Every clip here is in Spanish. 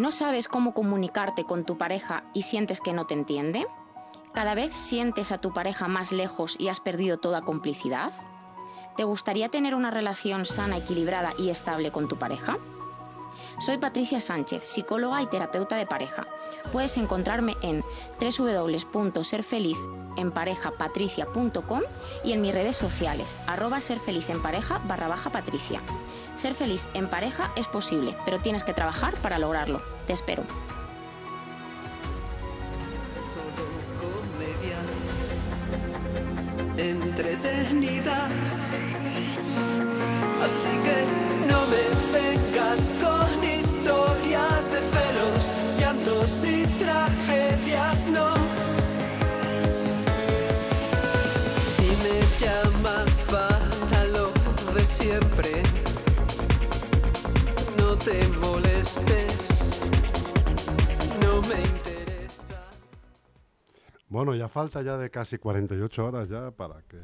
¿No sabes cómo comunicarte con tu pareja y sientes que no te entiende? ¿Cada vez sientes a tu pareja más lejos y has perdido toda complicidad? ¿Te gustaría tener una relación sana, equilibrada y estable con tu pareja? Soy Patricia Sánchez, psicóloga y terapeuta de pareja. Puedes encontrarme en www.serfelizenparejapatricia.com y en mis redes sociales, arroba serfelizempareja barra baja patricia. Ser feliz en pareja es posible, pero tienes que trabajar para lograrlo. Te espero. Entretenidas. Así que no me Bueno, ya falta ya de casi 48 horas ya para que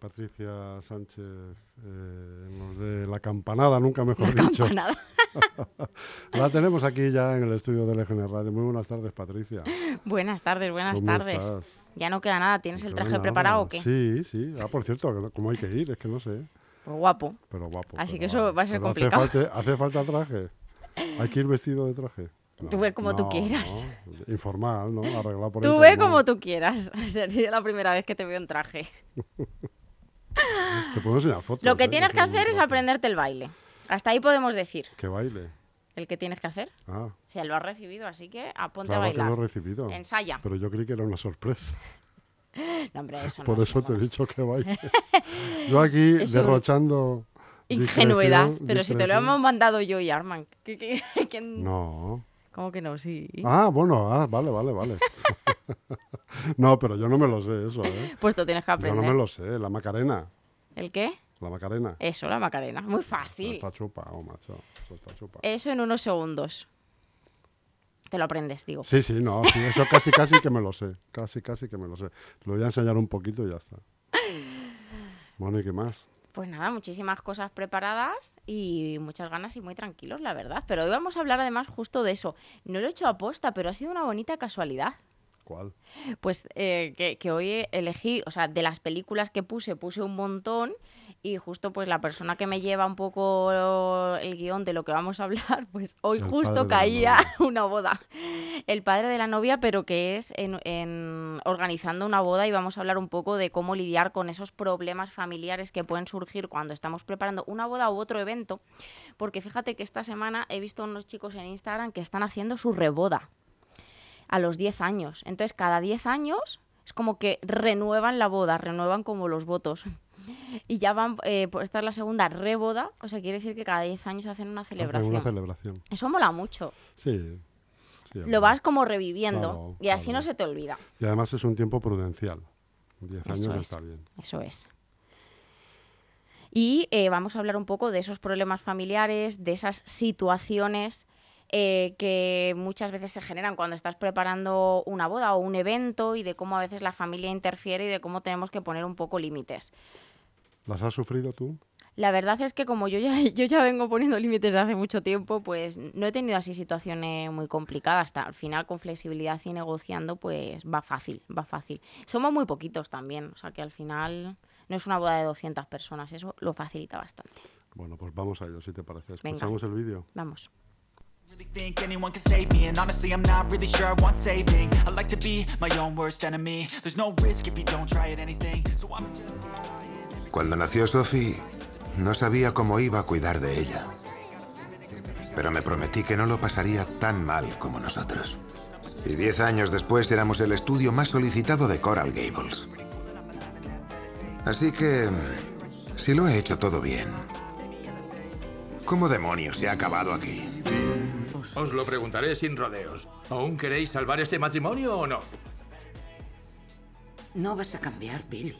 Patricia Sánchez eh, nos dé la campanada, nunca mejor dicho. Campanada. La tenemos aquí ya en el estudio de LGN Radio. Muy buenas tardes, Patricia. Buenas tardes, buenas ¿Cómo tardes. estás? Ya no queda nada. ¿Tienes el traje nada. preparado o qué? Sí, sí. Ah, por cierto, ¿cómo hay que ir? Es que no sé. Pues guapo. Pero guapo. Así pero que eso va a ser complicado. Hace falta, hace falta traje. Hay que ir vestido de traje. Tú ve como tú no, quieras. no. Informal, ¿no? Arreglado por Tú ve como tú quieras. Sería la primera vez que te veo en traje. Te puedo enseñar fotos. Lo que ¿eh? tienes que hacer es aprenderte el baile. Hasta ahí podemos decir. Que baile. El que tienes que hacer. Ah, O sea, lo has recibido, así que aponte claro a que lo he bailar. recibido. Ensaya. Pero yo creí que era una sorpresa. No, hombre, eso no Por es eso te he dicho que baile. Yo aquí derrochando. Ingenuidad. discreción- Pero si te lo hemos mandado yo y Arman. ¿Qué, qué- No. ¿Cómo que no? Sí. Ah, bueno, ah, vale, vale, vale. no, pero yo no me lo sé eso, ¿eh? Pues tú tienes que Yo aprender. no me lo sé. La Macarena. ¿El qué? La Macarena. Eso, la Macarena. Muy Eso fácil. está chupado, macho. Eso está chupado. Eso en unos segundos. Te lo aprendes, digo. Sí, sí, no, sí, eso casi, casi que me lo sé. Casi, casi que me lo sé. Te lo voy a enseñar un poquito y ya está. Bueno, ¿y qué más? Pues nada, muchísimas cosas preparadas y muchas ganas y muy tranquilos, la verdad. Pero hoy vamos a hablar además justo de eso. No lo he hecho a posta, pero ha sido una bonita casualidad. ¿Cuál? Pues eh, que, que hoy elegí, o sea, de las películas que puse, puse un montón y justo pues la persona que me lleva un poco el guion de lo que vamos a hablar, pues hoy El justo caía una boda. El padre de la novia, pero que es en, en organizando una boda y vamos a hablar un poco de cómo lidiar con esos problemas familiares que pueden surgir cuando estamos preparando una boda u otro evento. Porque fíjate que esta semana he visto unos chicos en Instagram que están haciendo su reboda a los 10 años. Entonces, cada 10 años es como que renuevan la boda, renuevan como los votos. Y ya van, eh, por esta es la segunda reboda, o sea, quiere decir que cada 10 años hacen una Hacen celebración. Una celebración. Eso mola mucho. Sí. sí, Lo vas como reviviendo Claro, y así claro. no se te olvida. Y además es un tiempo prudencial. Diez años Eso es. está bien. Eso es. Y eh, vamos a hablar un poco de esos problemas familiares, de esas situaciones eh, que muchas veces se generan cuando estás preparando una boda o un evento y de cómo a veces la familia interfiere y de cómo tenemos que poner un poco límites. ¿Las has sufrido tú? La verdad es que como yo ya, yo ya vengo poniendo límites desde hace mucho tiempo, pues no he tenido así situaciones muy complicadas. Hasta al final con flexibilidad y negociando, pues va fácil, va fácil. Somos muy poquitos también, o sea que al final no es una boda de 200 personas, eso lo facilita bastante. Bueno, pues vamos a ello, si te parece. Venga. Escuchamos el vídeo. Vamos. Cuando nació Sophie, no sabía cómo iba a cuidar de ella. Pero me prometí que no lo pasaría tan mal como nosotros. Y diez años después éramos el estudio más solicitado de Coral Gables. Así que, si lo he hecho todo bien, ¿cómo demonios se ha acabado aquí? Os lo preguntaré sin rodeos. ¿Aún queréis salvar este matrimonio o no? No vas a cambiar, Billy.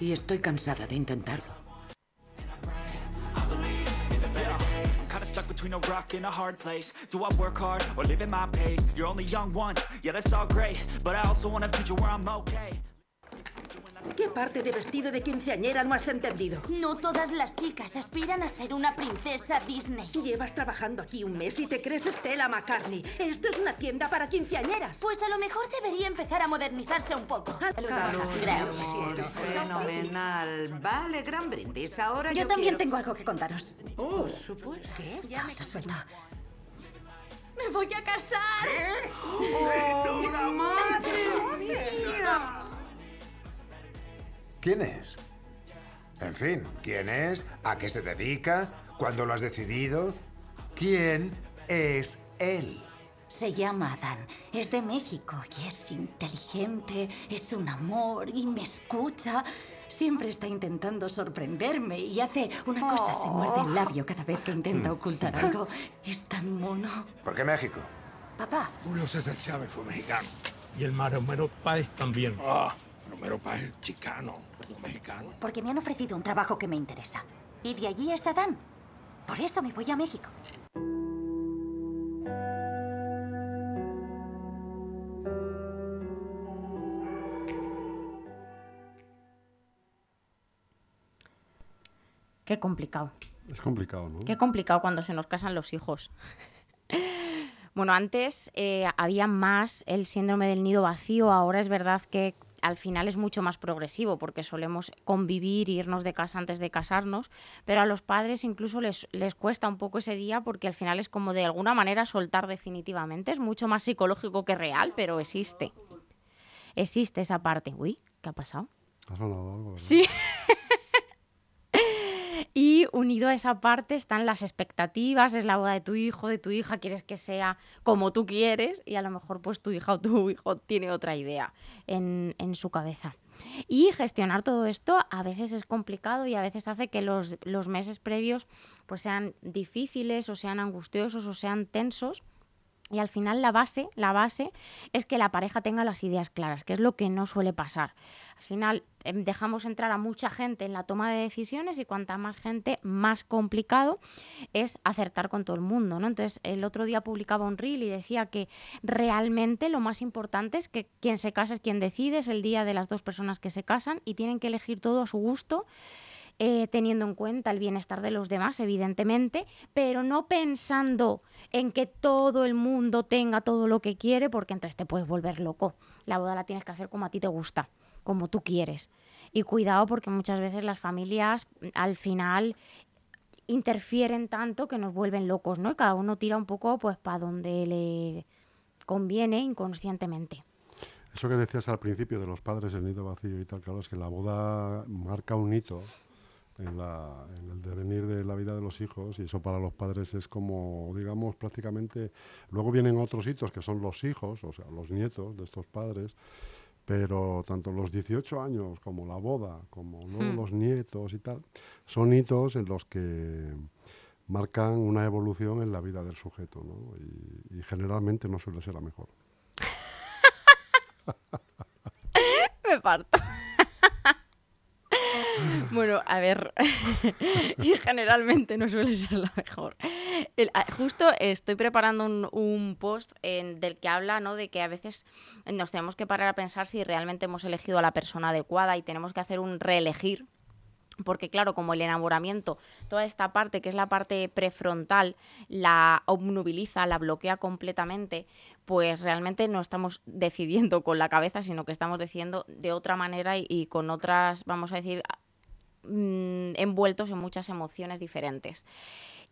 Y estoy cansada de intentarlo. Between a rock and a hard place Do I work hard or live at my pace? You're only young once, yeah that's all great But I also want a future where I'm okay ¿Qué parte de vestido de quinceañera no has entendido? No todas las chicas aspiran a ser una princesa Disney. Llevas trabajando aquí un mes y te crees Stella McCartney. Esto es una tienda para quinceañeras. Pues a lo mejor debería empezar a modernizarse un poco. Salud, Gracias. Fenomenal. Vale, gran brindis. Ahora yo, Yo también quiero- tengo algo que contaros. Oh, Por supuesto. ¿Qué? Ya me lo suelto. ¡Me voy a casar! ¡Oh, madre mía! ¿Quién es? En fin, ¿quién es? ¿A qué se dedica? ¿Cuándo lo has decidido? ¿Quién es él? Se llama Adán. Es de México y es inteligente, es un amor y me escucha. Siempre está intentando sorprenderme y hace una cosa, se muerde el labio cada vez que intenta ocultar algo. Es tan mono. ¿Por qué México? Papá, Julio César Chávez fue mexicano. Y el Maromero Páez también. Ah, Maromero Páez es chicano, no mexicano. porque me han ofrecido un trabajo que me interesa. Y de allí es Adán. Por eso me voy a México. Qué complicado. Es complicado, ¿no? Qué complicado cuando se nos casan los hijos. bueno, antes eh, había más el síndrome del nido vacío, ahora es verdad que al final es mucho más progresivo porque solemos convivir, irnos de casa antes de casarnos, pero a los padres incluso les, les cuesta un poco ese día porque al final es como de alguna manera soltar definitivamente, es mucho más psicológico que real, pero existe. Existe esa parte. Uy, ¿qué ha pasado? ¿Ha sonado algo? Sí. Y unido a esa parte están las expectativas, es la boda de tu hijo, de tu hija, quieres que sea como tú quieres y a lo mejor pues tu hija o tu hijo tiene otra idea en, en su cabeza. Y gestionar todo esto a veces es complicado y a veces hace que los, los meses previos pues sean difíciles o sean angustiosos o sean tensos. Y al final la base, la base es que la pareja tenga las ideas claras, que es lo que no suele pasar. Al final em, dejamos entrar a mucha gente en la toma de decisiones y cuanta más gente, más complicado es acertar con todo el mundo, ¿no? Entonces, el otro día publicaba un reel y decía que realmente lo más importante es que quien se casa es quien decide, es el día de las dos personas que se casan y tienen que elegir todo a su gusto eh, teniendo en cuenta el bienestar de los demás, evidentemente, pero no pensando en que todo el mundo tenga todo lo que quiere, porque entonces te puedes volver loco. La boda la tienes que hacer como a ti te gusta, como tú quieres. Y cuidado porque muchas veces las familias mm, al final interfieren tanto que nos vuelven locos, ¿no? Y cada uno tira un poco pues para donde le conviene inconscientemente. Eso que decías al principio de los padres, el nido vacío y tal, claro, es que la boda marca un hito en, la- en el devenir de la vida de los hijos y eso para los padres es como, digamos, prácticamente... Luego vienen otros hitos que son los hijos, o sea, los nietos de estos padres, pero tanto los 18 años como la boda, como luego Hmm. los nietos y tal, son hitos en los que marcan una evolución en la vida del sujeto, ¿no? Y, y generalmente no suele ser la mejor. Me parto. bueno, a ver, y generalmente no suele ser la mejor. El- a- justo estoy preparando un, post en- del que habla ¿no? de que a veces nos tenemos que parar a pensar si realmente hemos elegido a la persona adecuada y tenemos que hacer un reelegir porque claro, como el enamoramiento, toda esta parte que es la parte prefrontal, la obnubiliza, la bloquea completamente, pues realmente no estamos decidiendo con la cabeza, sino que estamos decidiendo de otra manera y con otras, vamos a decir, mm, envueltos en muchas emociones diferentes.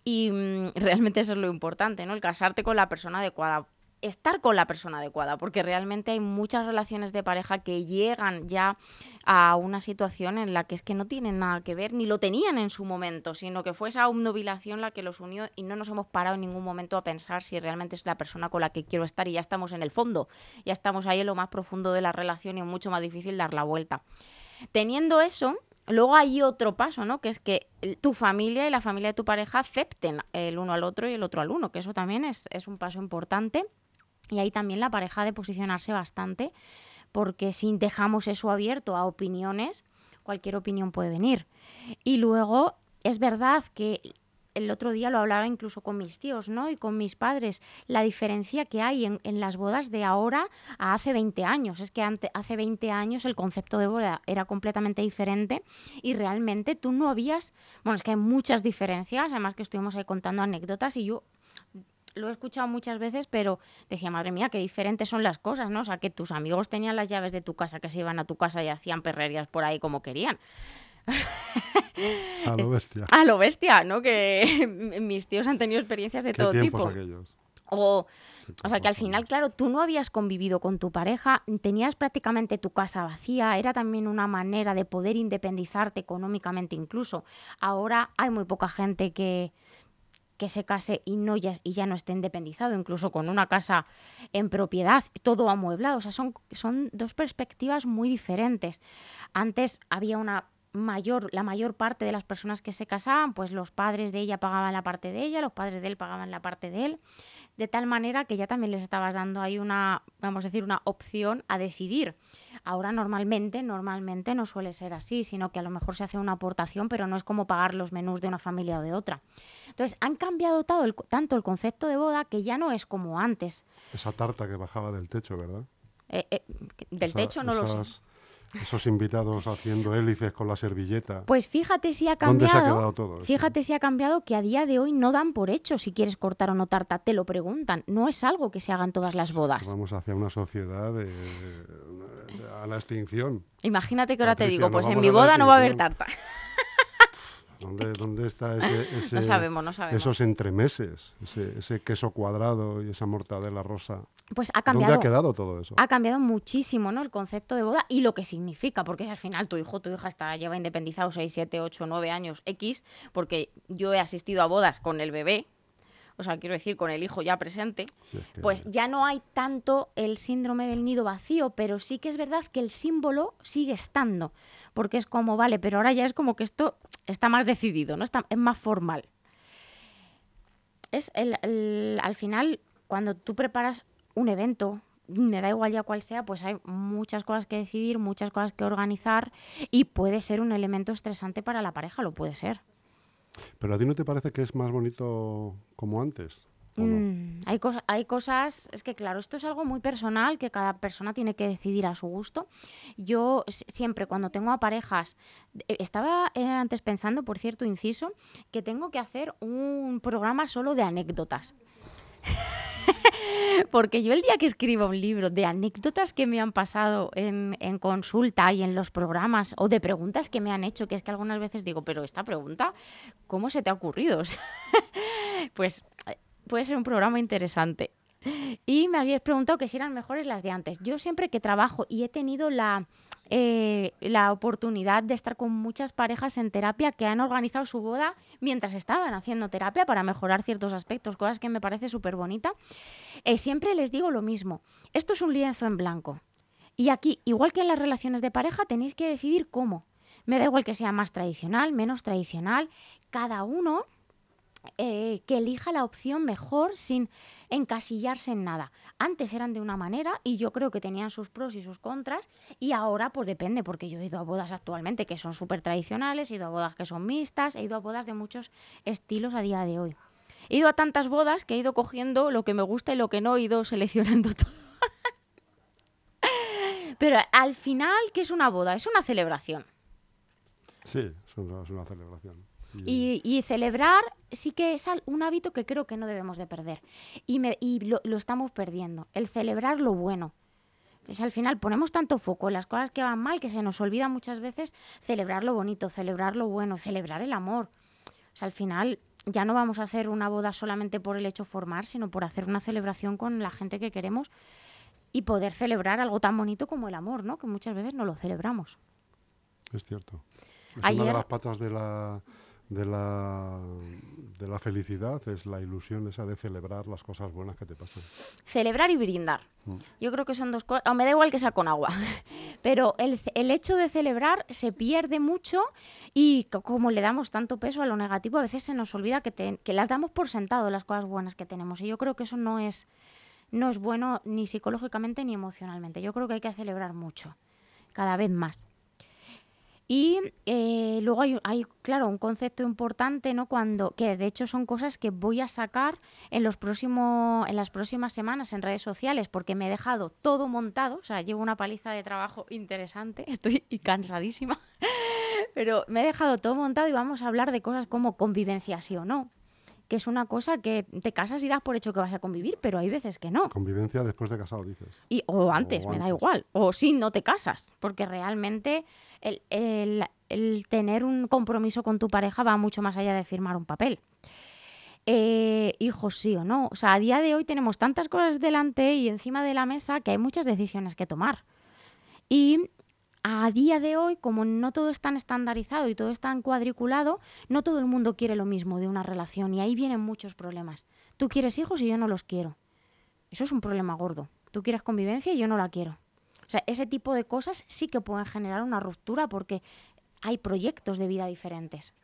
Y mm, realmente eso es lo importante, ¿no? El casarte con la persona adecuada. Estar con la persona adecuada, porque realmente hay muchas relaciones de pareja que llegan ya a una situación en la que es que no tienen nada que ver, ni lo tenían en su momento, sino que fue esa obnubilación la que los unió y no nos hemos parado en ningún momento a pensar si realmente es la persona con la que quiero estar y ya estamos en el fondo, ya estamos ahí en lo más profundo de la relación y es mucho más difícil dar la vuelta. Teniendo eso, luego hay otro paso, ¿no? Que es que tu familia y la familia de tu pareja acepten el uno al otro y el otro al uno, que eso también es, es un paso importante. Y ahí también la pareja de posicionarse bastante, porque si dejamos eso abierto a opiniones, cualquier opinión puede venir. Y luego es verdad que el otro día lo hablaba incluso con mis tíos, ¿no? Y con mis padres, la diferencia que hay en, las bodas de ahora a hace 20 años. Es que hace 20 años el concepto de boda era completamente diferente y realmente tú no habías, bueno, es que hay muchas diferencias, además que estuvimos ahí contando anécdotas y yo lo he escuchado muchas veces, pero decía, madre mía, qué diferentes son las cosas, ¿no? O sea, que tus amigos tenían las llaves de tu casa, que se iban a tu casa y hacían perrerías por ahí como querían. A lo bestia. A lo bestia, ¿no? Que mis tíos han tenido experiencias de ¿Qué todo tipo. aquellos? O, o sea, que al final, claro, tú no habías convivido con tu pareja, tenías prácticamente tu casa vacía, era también una manera de poder independizarte económicamente incluso. Ahora hay muy poca gente que, que se case y, no ya, y ya no esté independizado, incluso con una casa en propiedad, todo amueblado. O sea, son, son dos perspectivas muy diferentes. Antes había una mayor, la mayor parte de las personas que se casaban, pues los padres de ella pagaban la parte de ella, los padres de él pagaban la parte de él, de tal manera que ya también les estabas dando ahí una, vamos a decir, una opción a decidir. Ahora normalmente, normalmente no suele ser así, sino que a lo mejor se hace una aportación, pero no es como pagar los menús de una familia o de otra. Entonces, han cambiado el- tanto el concepto de boda que ya no es como antes. Esa tarta que bajaba del techo, ¿verdad? Eh, eh, del Esa- techo no lo sé. Esos invitados haciendo hélices con la servilleta. Pues fíjate si ha ¿Dónde cambiado. se ha quedado todo eso? Fíjate si ha cambiado que a día de hoy no dan por hecho si quieres cortar o no tarta, te lo preguntan. No es algo que se haga en todas las bodas. Vamos hacia una sociedad de- de- a la extinción. Imagínate que ahora te digo, pues en mi boda no va a haber tarta. ¿Dónde, dónde está ese, ese- sabemos, no sabemos. esos entremeses? Ese, ese queso cuadrado y esa mortadela rosa. Pues ha cambiado. ¿Dónde ha quedado todo eso? Ha cambiado muchísimo, ¿no? El concepto de boda y lo que significa, porque al final tu hijo, tu hija está, lleva independizado 6, 7, 8, 9 años X, porque yo he asistido a bodas con el bebé, o sea, quiero decir, con el hijo ya presente, Sí, es que- pues ya no hay tanto el síndrome del nido vacío, pero sí que es verdad que el símbolo sigue estando, porque es como, vale, pero ahora ya es como que esto está más decidido, ¿no? Está, es más formal. Es el, el- al final, cuando tú preparas un evento, me da igual ya cuál sea, pues hay muchas cosas que decidir, muchas cosas que organizar y puede ser un elemento estresante para la pareja, lo puede ser. ¿Pero a ti no te parece que es más bonito como antes? Mm, hay, cosas, hay cosas, es que claro, esto es algo muy personal que cada persona tiene que decidir a su gusto. Yo siempre cuando tengo a parejas, eh, estaba eh, antes pensando, por cierto, inciso, que tengo que hacer un programa solo de anécdotas. Porque yo el día que escriba un libro de anécdotas que me han pasado en, en consulta y en los programas o de preguntas que me han hecho, que es que algunas veces digo, pero esta pregunta, ¿cómo se te ha ocurrido? Pues eh, puede ser un programa interesante. Y me habías preguntado que si eran mejores las de antes. Yo siempre que trabajo y he tenido la, eh, la oportunidad de estar con muchas parejas en terapia que han organizado su boda mientras estaban haciendo terapia para mejorar ciertos aspectos, cosas que me parece súper bonita, eh, siempre les digo lo mismo. Esto es un lienzo en blanco. Y aquí, igual que en las relaciones de pareja, tenéis que decidir cómo. Me da igual que sea más tradicional, menos tradicional. Cada uno eh, que elija la opción mejor sin encasillarse en nada. Antes eran de una manera y yo creo que tenían sus pros y sus contras y ahora pues depende porque yo he ido a bodas actualmente que son súper tradicionales, he ido a bodas que son mixtas, he ido a bodas de muchos estilos a día de hoy. He ido a tantas bodas que he ido cogiendo lo que me gusta y lo que no, he ido seleccionando todo. Pero al final, ¿qué es una boda? Es una celebración. Sí, es una, es una celebración. Y, y celebrar sí que es un hábito que creo que no debemos de perder. Y, me- y lo, lo estamos perdiendo. El celebrar lo bueno. Pues al final ponemos tanto foco en las cosas que van mal que se nos olvida muchas veces celebrar lo bonito, celebrar lo bueno, celebrar el amor. O sea, al final ya no vamos a hacer una boda solamente por el hecho de formar, sino por hacer una celebración con la gente que queremos y poder celebrar algo tan bonito como el amor, ¿no? Que muchas veces no lo celebramos. Es cierto. Es una de las patas de la, de, la, de la felicidad, es la ilusión esa de celebrar las cosas buenas que te pasan. Celebrar y brindar. Mm. Yo creo que son dos cosas. o me da igual que sea con agua. Pero el, el hecho de celebrar se pierde mucho y co- como le damos tanto peso a lo negativo, a veces se nos olvida que, te- que las damos por sentado las cosas buenas que tenemos. Y yo creo que eso no es, no es bueno ni psicológicamente ni emocionalmente. Yo creo que hay que celebrar mucho, cada vez más. Y eh, luego hay, hay, claro, un concepto importante, ¿no? Cuando, que de hecho son cosas que voy a sacar en, los próximos, en las próximas semanas en redes sociales, porque me he dejado todo montado, o sea, llevo una paliza de trabajo interesante, estoy cansadísima, pero me he dejado todo montado y vamos a hablar de cosas como convivencia sí o no, que es una cosa que te casas y das por hecho que vas a convivir, pero hay veces que no. Convivencia después de casado, dices. Y, o antes, O me da igual. O si no te casas, porque realmente el, el- el tener un compromiso con tu pareja va mucho más allá de firmar un papel. Eh, hijos, sí o no. O sea, a día de hoy tenemos tantas cosas delante y encima de la mesa que hay muchas decisiones que tomar. Y a día de hoy, como no todo es tan estandarizado y todo es tan cuadriculado, no todo el mundo quiere lo mismo de una relación y ahí vienen muchos problemas. Tú quieres hijos y yo no los quiero. Eso es un problema gordo. Tú quieres convivencia y yo no la quiero. O sea, ese tipo de cosas sí que pueden generar una ruptura porque hay proyectos de vida diferentes.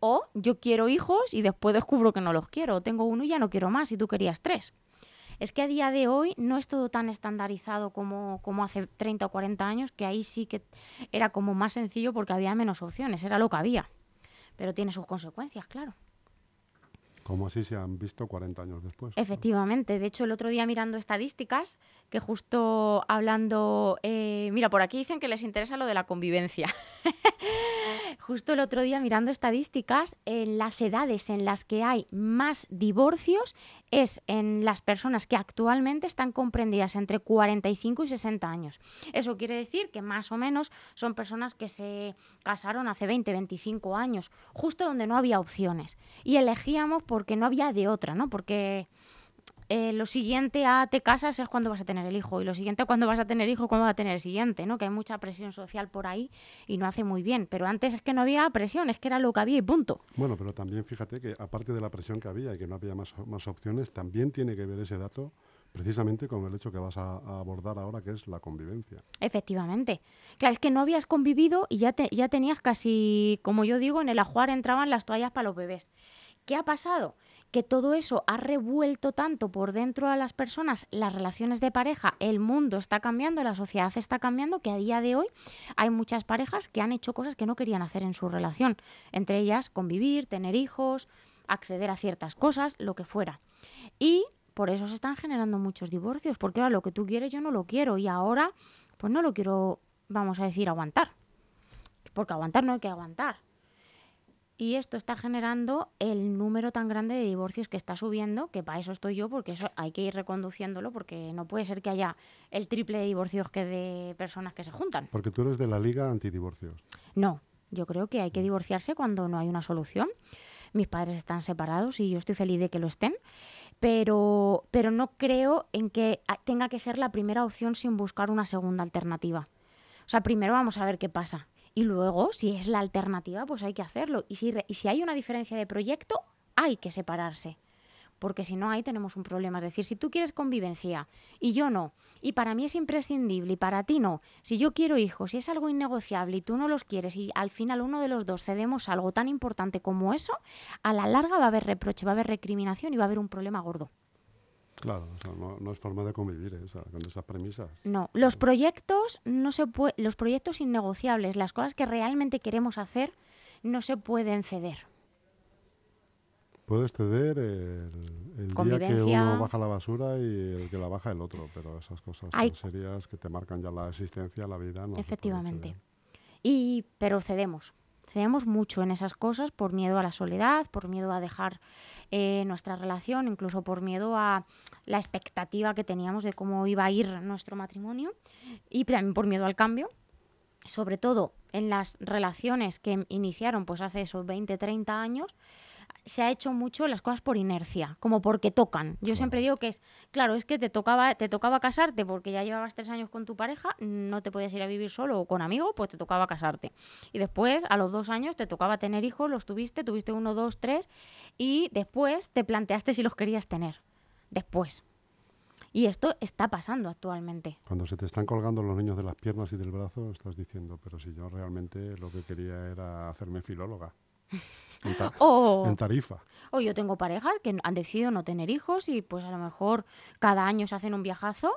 O yo quiero hijos y después descubro que no los quiero. Tengo uno y ya no quiero más y tú querías tres. Es que a día de hoy no es todo tan estandarizado como, como hace 30 o 40 años, que ahí sí que era como más sencillo porque había menos opciones, era lo que había. Pero tiene sus consecuencias, claro. Como así se han visto 40 años después. Efectivamente, de hecho el otro día mirando estadísticas, que justo hablando, eh, mira, por aquí dicen que les interesa lo de la convivencia. justo el otro día mirando estadísticas, en las edades en las que hay más divorcios es en las personas que actualmente están comprendidas entre 45 y 60 años. Eso quiere decir que más o menos son personas que se casaron hace 20, 25 años, justo donde no había opciones. Y elegíamos porque no había de otra, ¿no? Porque eh, lo siguiente a te casas es cuando vas a tener el hijo y lo siguiente a cuando vas a tener hijo cuando vas a tener el siguiente, ¿no? Que hay mucha presión social por ahí y no hace muy bien. Pero antes es que no había presión, es que era lo que había y punto. Bueno, pero también fíjate que aparte de la presión que había y que no había más, más opciones, también tiene que ver ese dato precisamente con el hecho que vas a, a abordar ahora, que es la convivencia. Efectivamente. Claro, es que no habías convivido y ya, te, ya tenías casi, como yo digo, en el ajuar entraban las toallas para los bebés. ¿Qué ha pasado? Que todo eso ha revuelto tanto por dentro a las personas, las relaciones de pareja, el mundo está cambiando, la sociedad está cambiando, que a día de hoy hay muchas parejas que han hecho cosas que no querían hacer en su relación. Entre ellas, convivir, tener hijos, acceder a ciertas cosas, lo que fuera. Y por eso se están generando muchos divorcios, porque ahora lo que tú quieres yo no lo quiero y ahora pues no lo quiero, vamos a decir, aguantar. Porque aguantar no hay que aguantar. Y esto está generando el número tan grande de divorcios que está subiendo, que para eso estoy yo, porque eso hay que ir reconduciéndolo, porque no puede ser que haya el triple de divorcios que de personas que se juntan. Porque tú eres de la Liga Antidivorcios. No, yo creo que hay que divorciarse cuando no hay una solución. Mis padres están separados y yo estoy feliz de que lo estén, pero, pero no creo en que tenga que ser la primera opción sin buscar una segunda alternativa. O sea, primero vamos a ver qué pasa. Y luego, si es la alternativa, pues hay que hacerlo. Y si, y si hay una diferencia de proyecto, hay que separarse. Porque si no, ahí tenemos un problema. Es decir, si tú quieres convivencia y yo no, y para mí es imprescindible y para ti no, si yo quiero hijos y es algo innegociable y tú no los quieres y al final uno de los dos cedemos algo tan importante como eso, a la larga va a haber reproche, va a haber recriminación y va a haber un problema gordo. Claro, o sea, no, no es forma de convivir ¿eh? con esas premisas. No, los proyectos no se los proyectos innegociables, las cosas que realmente queremos hacer, no se pueden ceder. Puedes ceder el, el día que uno baja la basura y el que la baja el otro, pero esas cosas Hay- tan serias que te marcan ya la existencia, la vida, no. Efectivamente. Y pero cedemos. Cedemos mucho en esas cosas por miedo a la soledad, por miedo a dejar eh, nuestra relación, incluso por miedo a la expectativa que teníamos de cómo iba a ir nuestro matrimonio y también por miedo al cambio. Sobre todo en las relaciones que iniciaron pues hace esos 20, 30 años, se ha hecho mucho las cosas por inercia, como porque tocan. Yo siempre digo que es, claro, es que te tocaba, te tocaba casarte porque ya llevabas tres años con tu pareja, no te podías ir a vivir solo o con amigos, pues te tocaba casarte. Y después, a los dos años, te tocaba tener hijos, los tuviste, tuviste uno, dos, tres, y después te planteaste si los querías tener. Después. Y esto está pasando actualmente. Cuando se te están colgando los niños de las piernas y del brazo, estás diciendo, pero si yo realmente lo que quería era hacerme filóloga. En, ta- en tarifa. O yo tengo parejas que han decidido no tener hijos y pues a lo mejor cada año se hacen un viajazo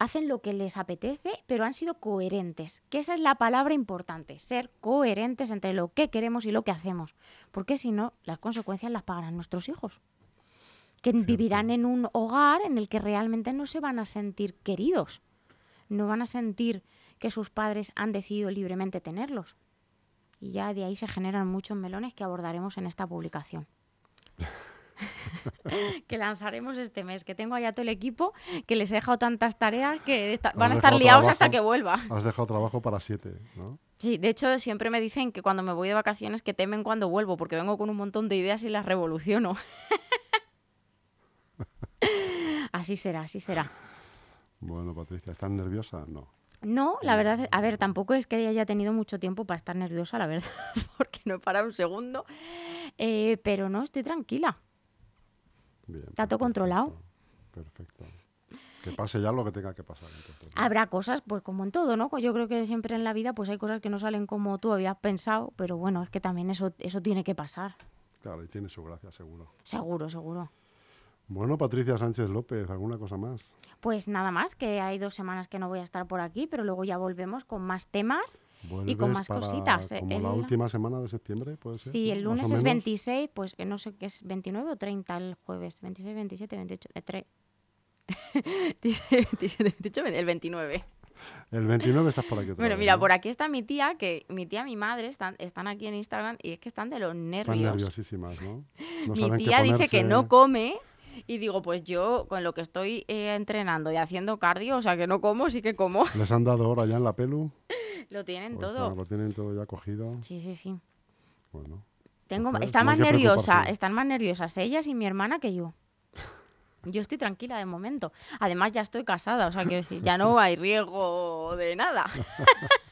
hacen lo que les apetece, pero han sido coherentes, que esa es la palabra importante, ser coherentes entre lo que queremos y lo que hacemos, porque si no, las consecuencias las pagarán nuestros hijos, que vivirán en un hogar en el que realmente no se van a sentir queridos, no van a sentir que sus padres han decidido libremente tenerlos. Y ya de ahí se generan muchos melones que abordaremos en esta publicación. que lanzaremos este mes, que tengo allá todo el equipo, que les he dejado tantas tareas que van a estar liados trabajo- hasta que vuelva. Has dejado trabajo para siete, ¿no? Sí, de hecho siempre me dicen que cuando me voy de vacaciones que temen cuando vuelvo, porque vengo con un montón de ideas y las revoluciono. así será, así será. Bueno, Patricia, ¿estás nerviosa? No. No, la verdad, a ver, tampoco es que haya tenido mucho tiempo para estar nerviosa, la verdad, porque no he parado un segundo. Eh, pero no, estoy tranquila. Bien. Está todo controlado. Perfecto. Que pase ya lo que tenga que pasar. entonces. Habrá cosas, pues como en todo, ¿no? Yo creo que siempre en la vida pues hay cosas que no salen como tú habías pensado, pero bueno, es que también eso, eso tiene que pasar. Claro, y tiene su gracia, seguro. Seguro, seguro. Bueno, Patricia Sánchez López, ¿alguna cosa más? Pues nada más, que hay dos semanas que no voy a estar por aquí, pero luego ya volvemos con más temas y con ¿Vuelves más para cositas. Como la El- última semana de septiembre, ¿puede ser? Sí, el lunes es menos. 26, pues que no sé qué es, 29 o 30 el jueves. 26, 27, 28, eh, 3. 27, 28, el 29. El 29 estás por aquí otra Bueno, vez, mira, ¿no? por aquí está mi tía, que mi tía y mi madre están, están aquí en Instagram y es que están de los Están nervios. nerviosísimas, ¿no? No mi tía dice que no come y digo, pues yo con lo que estoy eh, entrenando y haciendo cardio, o sea que no como, sí que como. ¿Les han dado hora ya en la pelu? Lo tienen ¿O todo. está- lo tienen todo ya cogido? Sí, sí, sí. Bueno. Tengo, Entonces, está no más que nerviosa, están más nerviosas ellas y mi hermana que yo. Yo estoy tranquila de momento. Además ya estoy casada, o sea, decir, ya no hay riesgo de nada.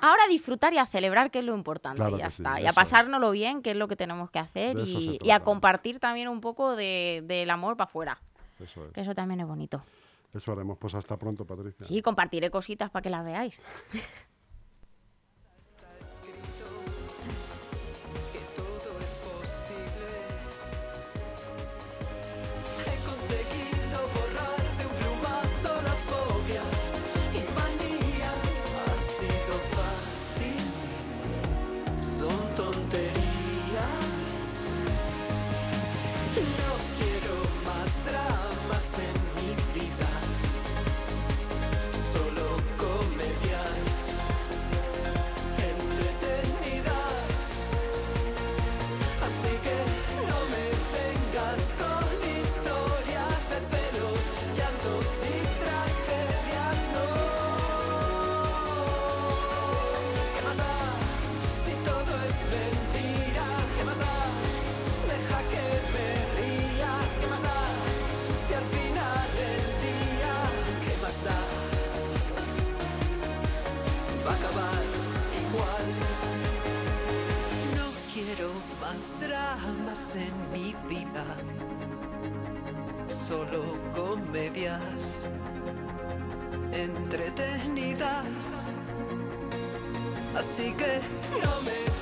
Ahora a disfrutar y a celebrar, que es lo importante, Claro ya sí, está. y a pasárnoslo bien, que es lo que tenemos que hacer, y, y a compartir también un poco de- del amor para afuera, Eso es. que eso también es bonito. Eso haremos. Pues hasta pronto, Patricia. Sí, compartiré cositas para que las veáis. solo comedias entretenidas. Así que no me